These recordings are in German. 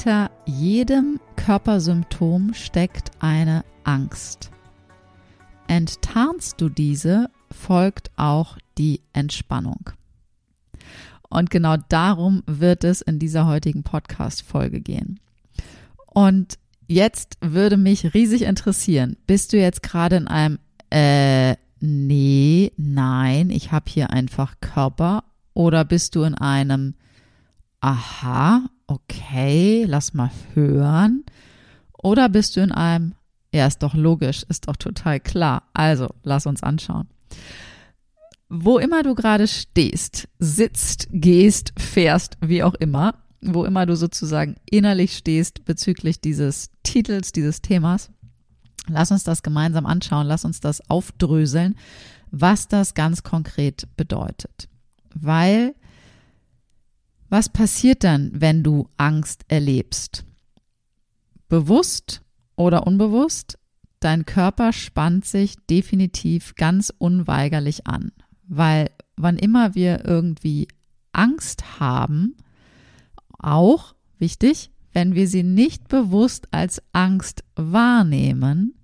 Hinter jedem Körpersymptom steckt eine Angst. Enttarnst du diese, folgt auch die Entspannung. Und genau darum wird es in dieser heutigen Podcast-Folge gehen. Und jetzt würde mich riesig interessieren, bist du jetzt gerade in einem, äh, nee, nein, ich habe hier einfach Körper oder bist du in einem, aha, okay, lass mal hören. Oder bist du in einem, ja, ist doch logisch, ist doch total klar. Also, lass uns anschauen. Wo immer du gerade stehst, sitzt, gehst, fährst, wie auch immer, wo immer du sozusagen innerlich stehst bezüglich dieses Titels, dieses Themas, lass uns das gemeinsam anschauen, lass uns das aufdröseln, was das ganz konkret bedeutet. Weil was passiert dann, wenn du Angst erlebst? Bewusst oder unbewusst, dein Körper spannt sich definitiv ganz unweigerlich an, weil wann immer wir irgendwie Angst haben, auch wichtig, wenn wir sie nicht bewusst als Angst wahrnehmen,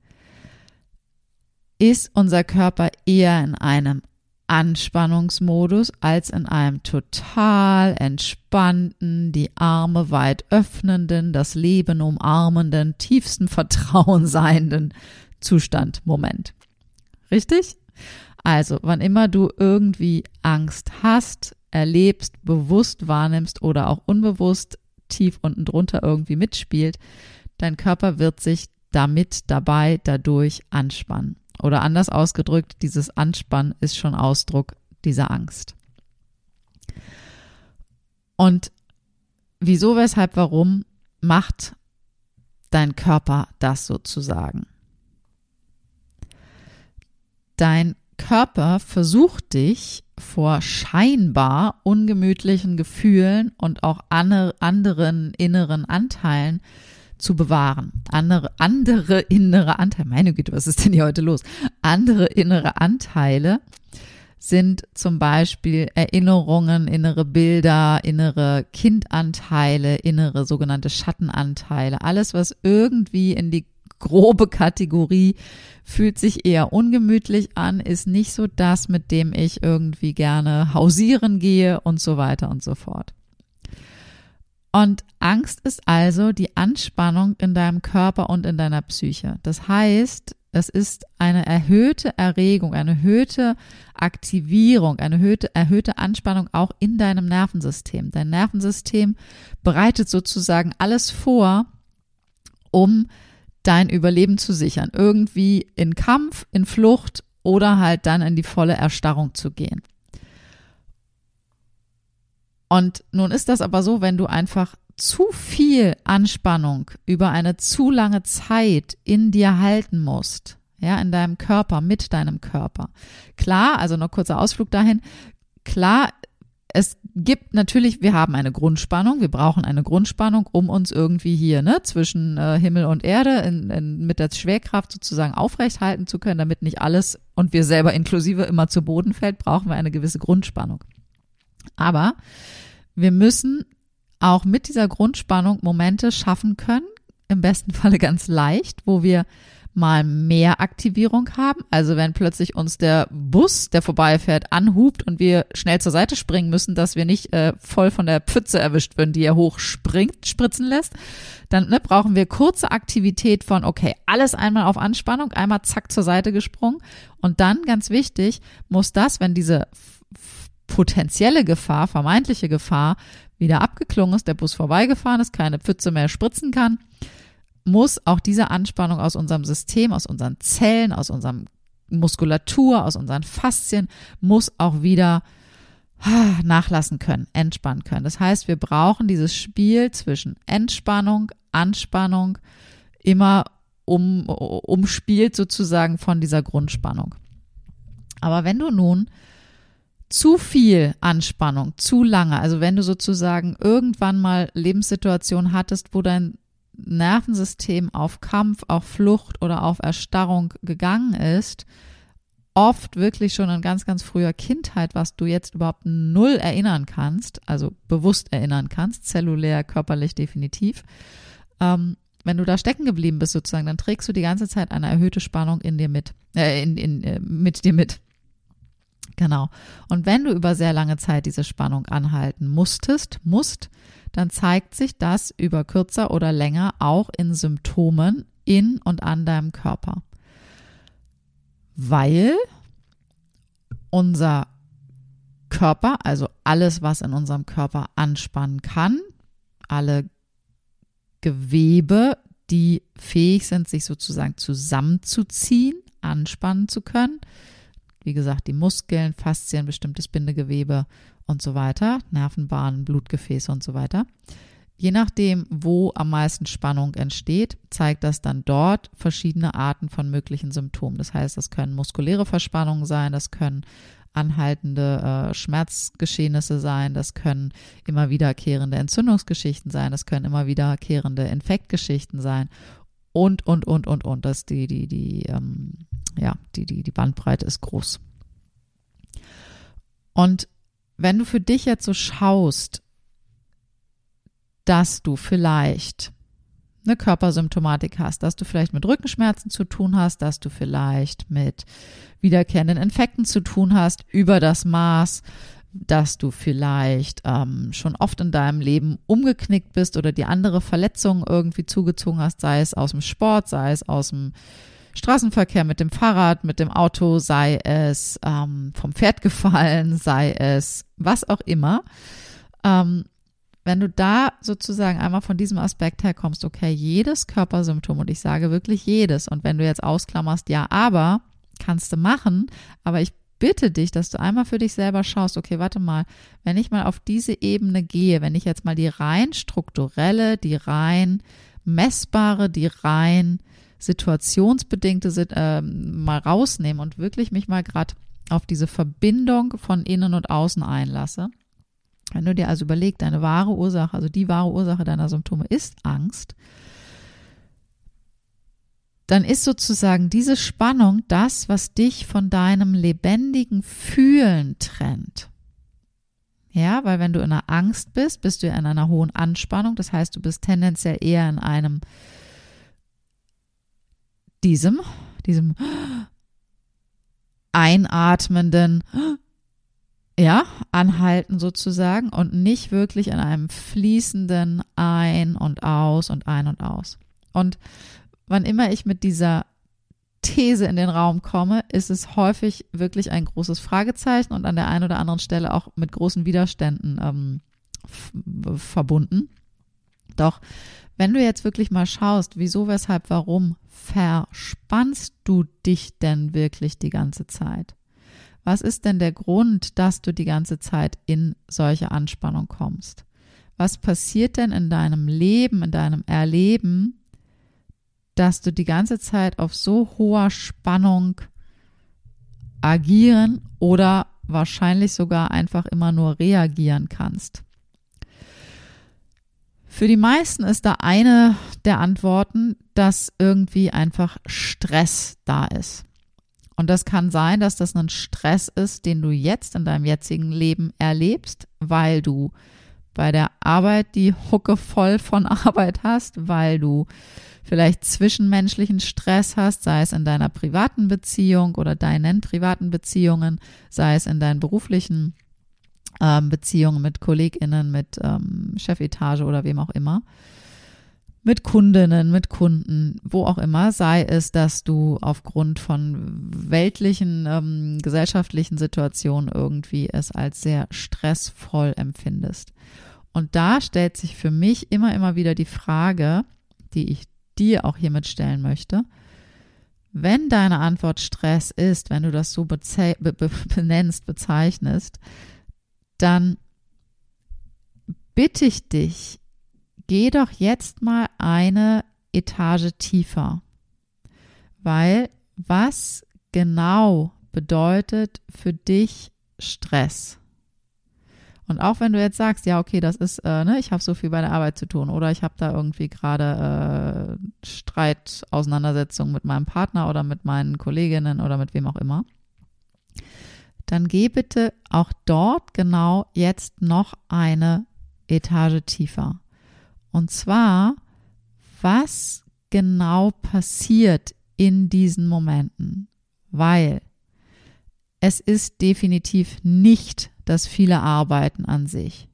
ist unser Körper eher in einem Anspannungsmodus als in einem total entspannten, die Arme weit öffnenden, das Leben umarmenden, tiefsten Vertrauen seienden Zustand, Moment. Richtig? Also, wann immer du irgendwie Angst hast, erlebst, bewusst wahrnimmst oder auch unbewusst tief unten drunter irgendwie mitspielt, dein Körper wird sich damit dabei dadurch anspannen. Oder anders ausgedrückt, dieses Anspannen ist schon Ausdruck dieser Angst. Und wieso, weshalb, warum macht dein Körper das sozusagen? Dein Körper versucht dich vor scheinbar ungemütlichen Gefühlen und auch anderen inneren Anteilen zu bewahren. Andere, andere innere Anteile, meine Güte, was ist denn hier heute los? Andere innere Anteile sind zum Beispiel Erinnerungen, innere Bilder, innere Kindanteile, innere sogenannte Schattenanteile. Alles, was irgendwie in die grobe Kategorie fühlt sich eher ungemütlich an, ist nicht so das, mit dem ich irgendwie gerne hausieren gehe und so weiter und so fort. Und Angst ist also die Anspannung in deinem Körper und in deiner Psyche. Das heißt, es ist eine erhöhte Erregung, eine erhöhte Aktivierung, eine erhöhte, erhöhte Anspannung auch in deinem Nervensystem. Dein Nervensystem bereitet sozusagen alles vor, um dein Überleben zu sichern. Irgendwie in Kampf, in Flucht oder halt dann in die volle Erstarrung zu gehen. Und nun ist das aber so, wenn du einfach zu viel Anspannung über eine zu lange Zeit in dir halten musst, ja, in deinem Körper, mit deinem Körper. Klar, also noch kurzer Ausflug dahin. Klar, es gibt natürlich, wir haben eine Grundspannung, wir brauchen eine Grundspannung, um uns irgendwie hier ne, zwischen äh, Himmel und Erde in, in, mit der Schwerkraft sozusagen aufrecht halten zu können, damit nicht alles und wir selber inklusive immer zu Boden fällt, brauchen wir eine gewisse Grundspannung. Aber wir müssen auch mit dieser Grundspannung Momente schaffen können, im besten Falle ganz leicht, wo wir mal mehr Aktivierung haben. Also wenn plötzlich uns der Bus, der vorbeifährt, anhupt und wir schnell zur Seite springen müssen, dass wir nicht äh, voll von der Pfütze erwischt werden, die er hochspringt, spritzen lässt, dann ne, brauchen wir kurze Aktivität von, okay, alles einmal auf Anspannung, einmal zack zur Seite gesprungen. Und dann, ganz wichtig, muss das, wenn diese potenzielle Gefahr, vermeintliche Gefahr wieder abgeklungen ist, der Bus vorbeigefahren ist, keine Pfütze mehr spritzen kann, muss auch diese Anspannung aus unserem System, aus unseren Zellen, aus unserem Muskulatur, aus unseren Faszien, muss auch wieder nachlassen können, entspannen können. Das heißt, wir brauchen dieses Spiel zwischen Entspannung, Anspannung, immer um, umspielt sozusagen von dieser Grundspannung. Aber wenn du nun zu viel Anspannung, zu lange, also wenn du sozusagen irgendwann mal Lebenssituationen hattest, wo dein Nervensystem auf Kampf, auf Flucht oder auf Erstarrung gegangen ist, oft wirklich schon in ganz, ganz früher Kindheit, was du jetzt überhaupt null erinnern kannst, also bewusst erinnern kannst, zellulär, körperlich definitiv. Ähm, wenn du da stecken geblieben bist sozusagen, dann trägst du die ganze Zeit eine erhöhte Spannung in dir mit, äh, in, in, äh, mit dir mit. Genau. Und wenn du über sehr lange Zeit diese Spannung anhalten musstest, musst, dann zeigt sich das über kürzer oder länger auch in Symptomen in und an deinem Körper. Weil unser Körper, also alles, was in unserem Körper anspannen kann, alle Gewebe, die fähig sind, sich sozusagen zusammenzuziehen, anspannen zu können, wie gesagt, die Muskeln, Faszien, bestimmtes Bindegewebe und so weiter, Nervenbahnen, Blutgefäße und so weiter. Je nachdem, wo am meisten Spannung entsteht, zeigt das dann dort verschiedene Arten von möglichen Symptomen. Das heißt, das können muskuläre Verspannungen sein, das können anhaltende äh, Schmerzgeschehnisse sein, das können immer wiederkehrende Entzündungsgeschichten sein, das können immer wiederkehrende Infektgeschichten sein und, und, und, und, und. Das die, die, die, ähm, ja, die, die, die Bandbreite ist groß. Und wenn du für dich jetzt so schaust, dass du vielleicht eine Körpersymptomatik hast, dass du vielleicht mit Rückenschmerzen zu tun hast, dass du vielleicht mit wiederkehrenden Infekten zu tun hast über das Maß, dass du vielleicht ähm, schon oft in deinem Leben umgeknickt bist oder die andere Verletzungen irgendwie zugezogen hast, sei es aus dem Sport, sei es aus dem Straßenverkehr mit dem Fahrrad, mit dem Auto, sei es ähm, vom Pferd gefallen, sei es was auch immer. Ähm, wenn du da sozusagen einmal von diesem Aspekt her kommst, okay, jedes Körpersymptom, und ich sage wirklich jedes, und wenn du jetzt ausklammerst, ja, aber, kannst du machen, aber ich bitte dich, dass du einmal für dich selber schaust, okay, warte mal, wenn ich mal auf diese Ebene gehe, wenn ich jetzt mal die rein strukturelle, die rein messbare, die rein situationsbedingte äh, mal rausnehme und wirklich mich mal gerade auf diese Verbindung von innen und außen einlasse. Wenn du dir also überlegst, deine wahre Ursache, also die wahre Ursache deiner Symptome ist Angst, dann ist sozusagen diese Spannung das, was dich von deinem lebendigen Fühlen trennt. Ja, weil wenn du in einer Angst bist, bist du in einer hohen Anspannung. Das heißt, du bist tendenziell eher in einem diesem, diesem einatmenden, ja, anhalten sozusagen und nicht wirklich in einem fließenden Ein und Aus und Ein und Aus. Und wann immer ich mit dieser These in den Raum komme, ist es häufig wirklich ein großes Fragezeichen und an der einen oder anderen Stelle auch mit großen Widerständen ähm, verbunden. Doch wenn du jetzt wirklich mal schaust, wieso, weshalb, warum verspannst du dich denn wirklich die ganze Zeit? Was ist denn der Grund, dass du die ganze Zeit in solche Anspannung kommst? Was passiert denn in deinem Leben, in deinem Erleben, dass du die ganze Zeit auf so hoher Spannung agieren oder wahrscheinlich sogar einfach immer nur reagieren kannst. Für die meisten ist da eine der Antworten, dass irgendwie einfach Stress da ist. Und das kann sein, dass das ein Stress ist, den du jetzt in deinem jetzigen Leben erlebst, weil du bei der Arbeit die Hucke voll von Arbeit hast, weil du vielleicht zwischenmenschlichen Stress hast, sei es in deiner privaten Beziehung oder deinen privaten Beziehungen, sei es in deinen beruflichen ähm, Beziehungen mit KollegInnen, mit ähm, Chefetage oder wem auch immer mit Kundinnen, mit Kunden, wo auch immer, sei es, dass du aufgrund von weltlichen, ähm, gesellschaftlichen Situationen irgendwie es als sehr stressvoll empfindest. Und da stellt sich für mich immer, immer wieder die Frage, die ich dir auch hiermit stellen möchte. Wenn deine Antwort Stress ist, wenn du das so be benennst, bezeichnest, dann bitte ich dich, geh doch jetzt mal eine Etage tiefer. Weil was genau bedeutet für dich Stress? Und auch wenn du jetzt sagst, ja, okay, das ist, äh, ne, ich habe so viel bei der Arbeit zu tun oder ich habe da irgendwie gerade äh, Streit, Auseinandersetzung mit meinem Partner oder mit meinen Kolleginnen oder mit wem auch immer, dann geh bitte auch dort genau jetzt noch eine Etage tiefer. Und zwar, was genau passiert in diesen Momenten? Weil es ist definitiv nicht das viele Arbeiten an sich.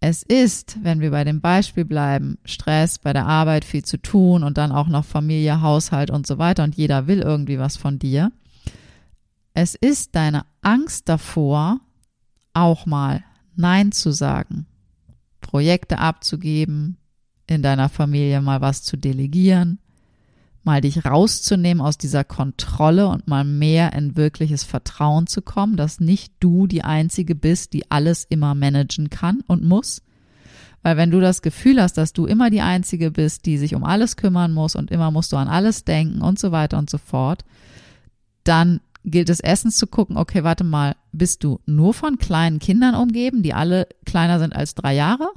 Es ist, wenn wir bei dem Beispiel bleiben, Stress bei der Arbeit, viel zu tun und dann auch noch Familie, Haushalt und so weiter und jeder will irgendwie was von dir. Es ist deine Angst davor, auch mal Nein zu sagen. Projekte abzugeben, in deiner Familie mal was zu delegieren, mal dich rauszunehmen aus dieser Kontrolle und mal mehr in wirkliches Vertrauen zu kommen, dass nicht du die Einzige bist, die alles immer managen kann und muss. Weil wenn du das Gefühl hast, dass du immer die Einzige bist, die sich um alles kümmern muss und immer musst du an alles denken und so weiter und so fort, dann gilt es erstens zu gucken, okay, warte mal, bist du nur von kleinen Kindern umgeben, die alle kleiner sind als drei Jahre?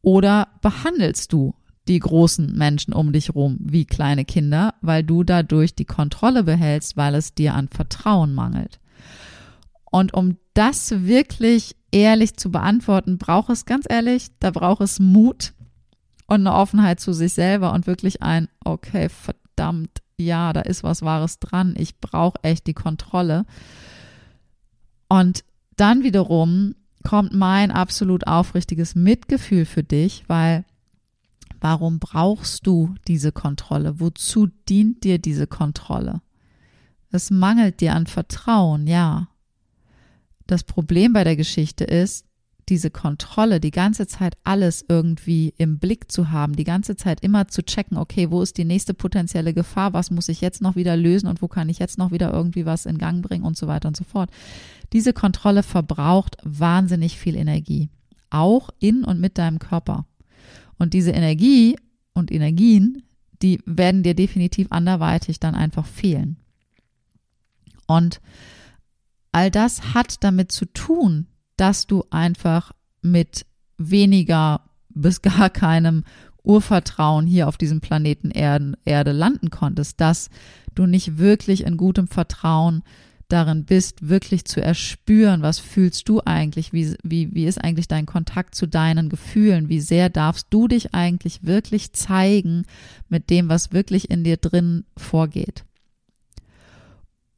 Oder behandelst du die großen Menschen um dich rum wie kleine Kinder, weil du dadurch die Kontrolle behältst, weil es dir an Vertrauen mangelt? Und um das wirklich ehrlich zu beantworten, braucht es ganz ehrlich, da braucht es Mut und eine Offenheit zu sich selber und wirklich ein, okay, verdammt, ja, da ist was Wahres dran, ich brauche echt die Kontrolle. Und dann wiederum kommt mein absolut aufrichtiges Mitgefühl für dich, weil warum brauchst du diese Kontrolle? Wozu dient dir diese Kontrolle? Es mangelt dir an Vertrauen, ja. Das Problem bei der Geschichte ist, diese Kontrolle, die ganze Zeit alles irgendwie im Blick zu haben, die ganze Zeit immer zu checken, okay, wo ist die nächste potenzielle Gefahr, was muss ich jetzt noch wieder lösen und wo kann ich jetzt noch wieder irgendwie was in Gang bringen und so weiter und so fort. Diese Kontrolle verbraucht wahnsinnig viel Energie, auch in und mit deinem Körper. Und diese Energie und Energien, die werden dir definitiv anderweitig dann einfach fehlen. Und all das hat damit zu tun, dass du einfach mit weniger bis gar keinem Urvertrauen hier auf diesem Planeten Erde, Erde landen konntest, dass du nicht wirklich in gutem Vertrauen darin bist, wirklich zu erspüren, was fühlst du eigentlich, wie, wie, wie ist eigentlich dein Kontakt zu deinen Gefühlen, wie sehr darfst du dich eigentlich wirklich zeigen mit dem, was wirklich in dir drin vorgeht.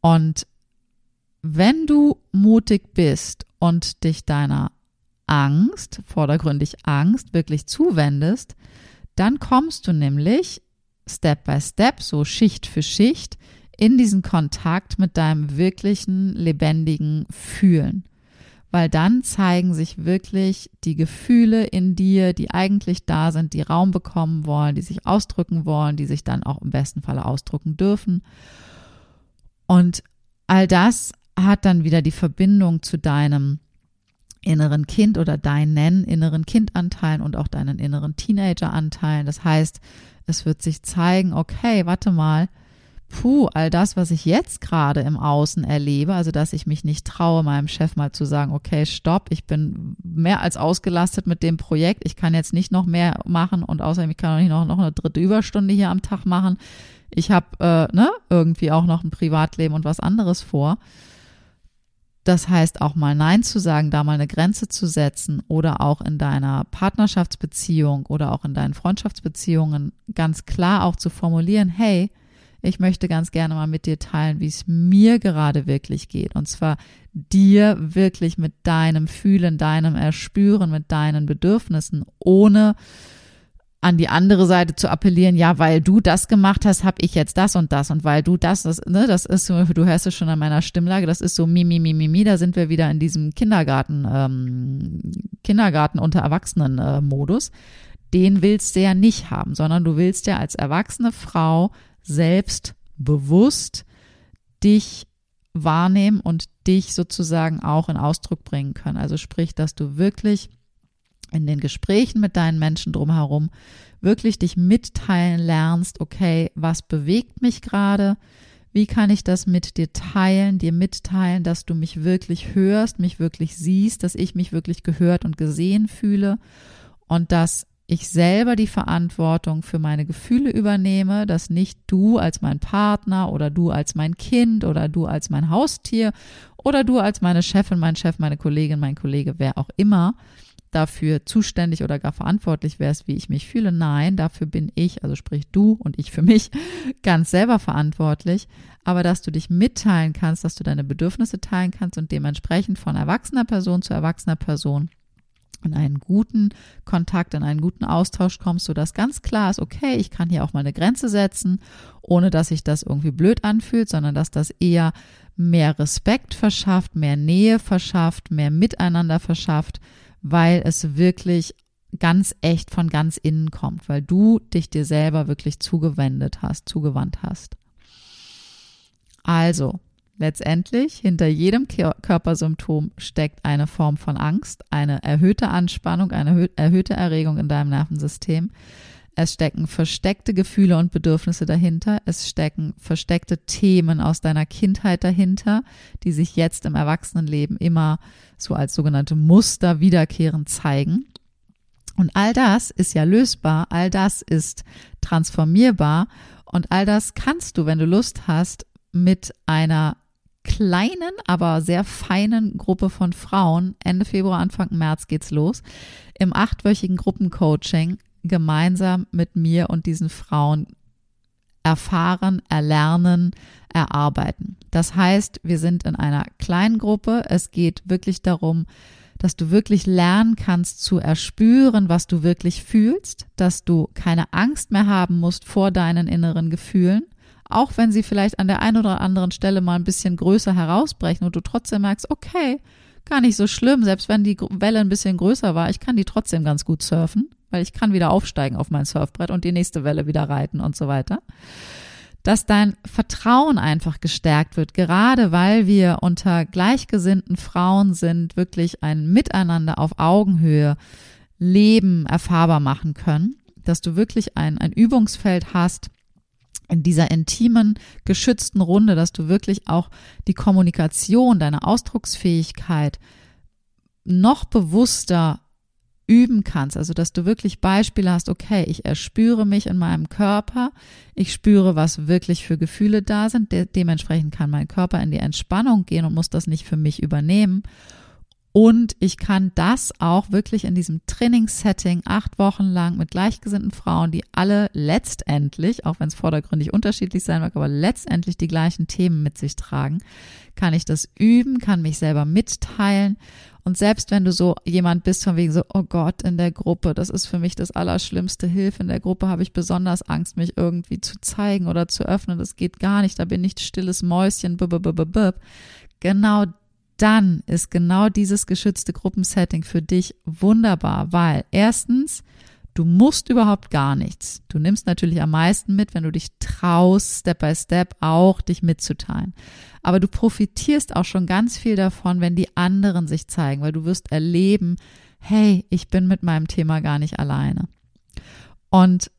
Und wenn du mutig bist und dich deiner Angst, vordergründig Angst, wirklich zuwendest, dann kommst du nämlich Step by Step, so Schicht für Schicht, in diesen Kontakt mit deinem wirklichen, lebendigen Fühlen. Weil dann zeigen sich wirklich die Gefühle in dir, die eigentlich da sind, die Raum bekommen wollen, die sich ausdrücken wollen, die sich dann auch im besten Falle ausdrücken dürfen. Und all das hat dann wieder die Verbindung zu deinem inneren Kind oder deinen inneren Kindanteilen und auch deinen inneren Teenageranteilen. Das heißt, es wird sich zeigen, okay, warte mal, puh, all das, was ich jetzt gerade im Außen erlebe, also dass ich mich nicht traue, meinem Chef mal zu sagen, okay, stopp, ich bin mehr als ausgelastet mit dem Projekt, ich kann jetzt nicht noch mehr machen und außerdem ich kann auch nicht noch, noch eine dritte Überstunde hier am Tag machen. Ich habe äh, ne, irgendwie auch noch ein Privatleben und was anderes vor das heißt auch mal Nein zu sagen, da mal eine Grenze zu setzen oder auch in deiner Partnerschaftsbeziehung oder auch in deinen Freundschaftsbeziehungen ganz klar auch zu formulieren, hey, ich möchte ganz gerne mal mit dir teilen, wie es mir gerade wirklich geht. Und zwar dir wirklich mit deinem Fühlen, deinem Erspüren, mit deinen Bedürfnissen, ohne an die andere Seite zu appellieren, ja, weil du das gemacht hast, habe ich jetzt das und das und weil du das, das, ne, das ist du hörst es schon an meiner Stimmlage, das ist so mi, mi, mi, mi, mi, da sind wir wieder in diesem Kindergarten, ähm, Kindergarten unter Erwachsenen äh. Den willst du ja nicht haben, sondern du willst ja als erwachsene Frau selbst bewusst dich wahrnehmen und dich sozusagen auch in Ausdruck bringen können. Also sprich, dass du wirklich in den Gesprächen mit deinen Menschen drumherum wirklich dich mitteilen lernst, okay, was bewegt mich gerade? Wie kann ich das mit dir teilen, dir mitteilen, dass du mich wirklich hörst, mich wirklich siehst, dass ich mich wirklich gehört und gesehen fühle und dass ich selber die Verantwortung für meine Gefühle übernehme, dass nicht du als mein Partner oder du als mein Kind oder du als mein Haustier oder du als meine Chefin, mein Chef, meine Kollegin, mein Kollege, wer auch immer, dafür zuständig oder gar verantwortlich wärst, wie ich mich fühle. Nein, dafür bin ich, also sprich du und ich für mich, ganz selber verantwortlich. Aber dass du dich mitteilen kannst, dass du deine Bedürfnisse teilen kannst und dementsprechend von erwachsener Person zu erwachsener Person in einen guten Kontakt, in einen guten Austausch kommst, sodass ganz klar ist, okay, ich kann hier auch mal eine Grenze setzen, ohne dass sich das irgendwie blöd anfühlt, sondern dass das eher mehr Respekt verschafft, mehr Nähe verschafft, mehr Miteinander verschafft, weil es wirklich ganz echt von ganz innen kommt, weil du dich dir selber wirklich zugewendet hast, zugewandt hast. Also, letztendlich hinter jedem Körpersymptom steckt eine Form von Angst, eine erhöhte Anspannung, eine erhöhte Erregung in deinem Nervensystem. Es stecken versteckte Gefühle und Bedürfnisse dahinter. Es stecken versteckte Themen aus deiner Kindheit dahinter, die sich jetzt im Erwachsenenleben immer so als sogenannte Muster wiederkehrend zeigen. Und all das ist ja lösbar, all das ist transformierbar und all das kannst du, wenn du Lust hast, mit einer kleinen, aber sehr feinen Gruppe von Frauen. Ende Februar, Anfang März geht's los. Im achtwöchigen Gruppencoaching gemeinsam mit mir und diesen Frauen erfahren, erlernen, erarbeiten. Das heißt, wir sind in einer kleinen Gruppe. Es geht wirklich darum, dass du wirklich lernen kannst zu erspüren, was du wirklich fühlst, dass du keine Angst mehr haben musst vor deinen inneren Gefühlen, auch wenn sie vielleicht an der einen oder anderen Stelle mal ein bisschen größer herausbrechen und du trotzdem merkst, okay, gar nicht so schlimm, selbst wenn die Welle ein bisschen größer war, ich kann die trotzdem ganz gut surfen weil ich kann wieder aufsteigen auf mein Surfbrett und die nächste Welle wieder reiten und so weiter. Dass dein Vertrauen einfach gestärkt wird, gerade weil wir unter gleichgesinnten Frauen sind, wirklich ein Miteinander auf Augenhöhe Leben erfahrbar machen können, dass du wirklich ein, ein Übungsfeld hast, in dieser intimen, geschützten Runde, dass du wirklich auch die Kommunikation, deine Ausdrucksfähigkeit noch bewusster üben kannst, also dass du wirklich Beispiele hast, okay, ich erspüre mich in meinem Körper, ich spüre, was wirklich für Gefühle da sind, de dementsprechend kann mein Körper in die Entspannung gehen und muss das nicht für mich übernehmen. Und ich kann das auch wirklich in diesem Trainingssetting acht Wochen lang mit gleichgesinnten Frauen, die alle letztendlich, auch wenn es vordergründig unterschiedlich sein mag, aber letztendlich die gleichen Themen mit sich tragen, kann ich das üben, kann mich selber mitteilen. Und selbst wenn du so jemand bist von wegen so, oh Gott, in der Gruppe, das ist für mich das Allerschlimmste, Hilfe, in der Gruppe habe ich besonders Angst, mich irgendwie zu zeigen oder zu öffnen, das geht gar nicht, da bin ich stilles Mäuschen, b -b -b -b genau dann ist genau dieses geschützte Gruppensetting für dich wunderbar, weil erstens, Du musst überhaupt gar nichts. Du nimmst natürlich am meisten mit, wenn du dich traust, Step by Step auch dich mitzuteilen. Aber du profitierst auch schon ganz viel davon, wenn die anderen sich zeigen, weil du wirst erleben, hey, ich bin mit meinem Thema gar nicht alleine. Und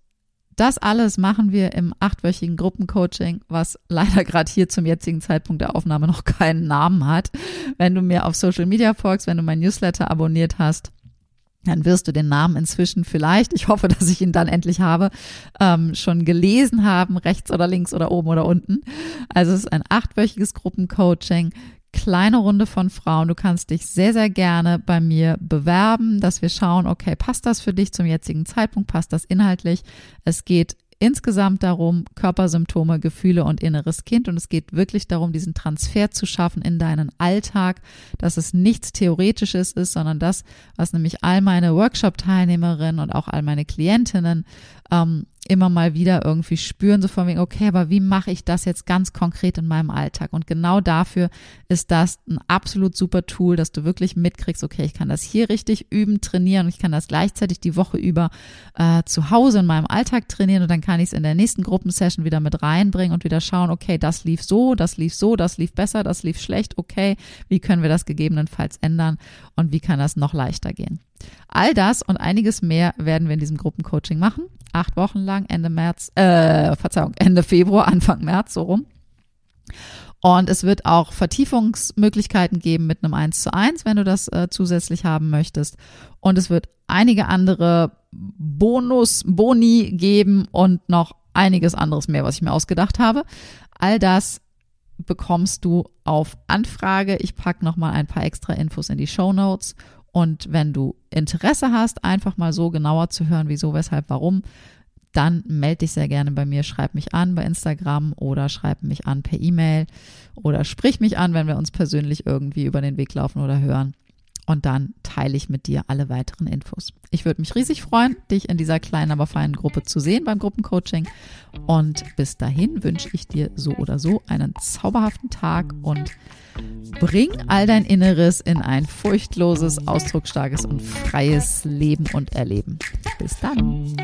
das alles machen wir im achtwöchigen Gruppencoaching, was leider gerade hier zum jetzigen Zeitpunkt der Aufnahme noch keinen Namen hat. Wenn du mir auf Social Media folgst, wenn du mein Newsletter abonniert hast, dann wirst du den Namen inzwischen vielleicht, ich hoffe, dass ich ihn dann endlich habe, ähm, schon gelesen haben, rechts oder links oder oben oder unten. Also es ist ein achtwöchiges Gruppencoaching, kleine Runde von Frauen. Du kannst dich sehr, sehr gerne bei mir bewerben, dass wir schauen, okay, passt das für dich zum jetzigen Zeitpunkt, passt das inhaltlich. Es geht insgesamt darum, Körpersymptome, Gefühle und inneres Kind. Und es geht wirklich darum, diesen Transfer zu schaffen in deinen Alltag, dass es nichts Theoretisches ist, sondern das, was nämlich all meine Workshop-Teilnehmerinnen und auch all meine Klientinnen ähm, immer mal wieder irgendwie spüren, so von wegen, okay, aber wie mache ich das jetzt ganz konkret in meinem Alltag? Und genau dafür ist das ein absolut super Tool, dass du wirklich mitkriegst, okay, ich kann das hier richtig üben, trainieren und ich kann das gleichzeitig die Woche über äh, zu Hause in meinem Alltag trainieren und dann kann ich es in der nächsten Gruppensession wieder mit reinbringen und wieder schauen, okay, das lief so, das lief so, das lief besser, das lief schlecht, okay, wie können wir das gegebenenfalls ändern und wie kann das noch leichter gehen? All das und einiges mehr werden wir in diesem Gruppencoaching machen. Acht Wochen lang, Ende März, äh, Verzeihung, Ende Februar, Anfang März, so rum. Und es wird auch Vertiefungsmöglichkeiten geben mit einem 1 zu 1, wenn du das äh, zusätzlich haben möchtest. Und es wird einige andere Bonus, Boni geben und noch einiges anderes mehr, was ich mir ausgedacht habe. All das bekommst du auf Anfrage. Ich packe nochmal ein paar extra Infos in die Show Notes und wenn du Interesse hast, einfach mal so genauer zu hören, wieso, weshalb, warum, dann melde dich sehr gerne bei mir, schreib mich an bei Instagram oder schreib mich an per E-Mail oder sprich mich an, wenn wir uns persönlich irgendwie über den Weg laufen oder hören. Und dann teile ich mit dir alle weiteren Infos. Ich würde mich riesig freuen, dich in dieser kleinen, aber feinen Gruppe zu sehen beim Gruppencoaching. Und bis dahin wünsche ich dir so oder so einen zauberhaften Tag und bring all dein Inneres in ein furchtloses, ausdrucksstarkes und freies Leben und Erleben. Bis dann.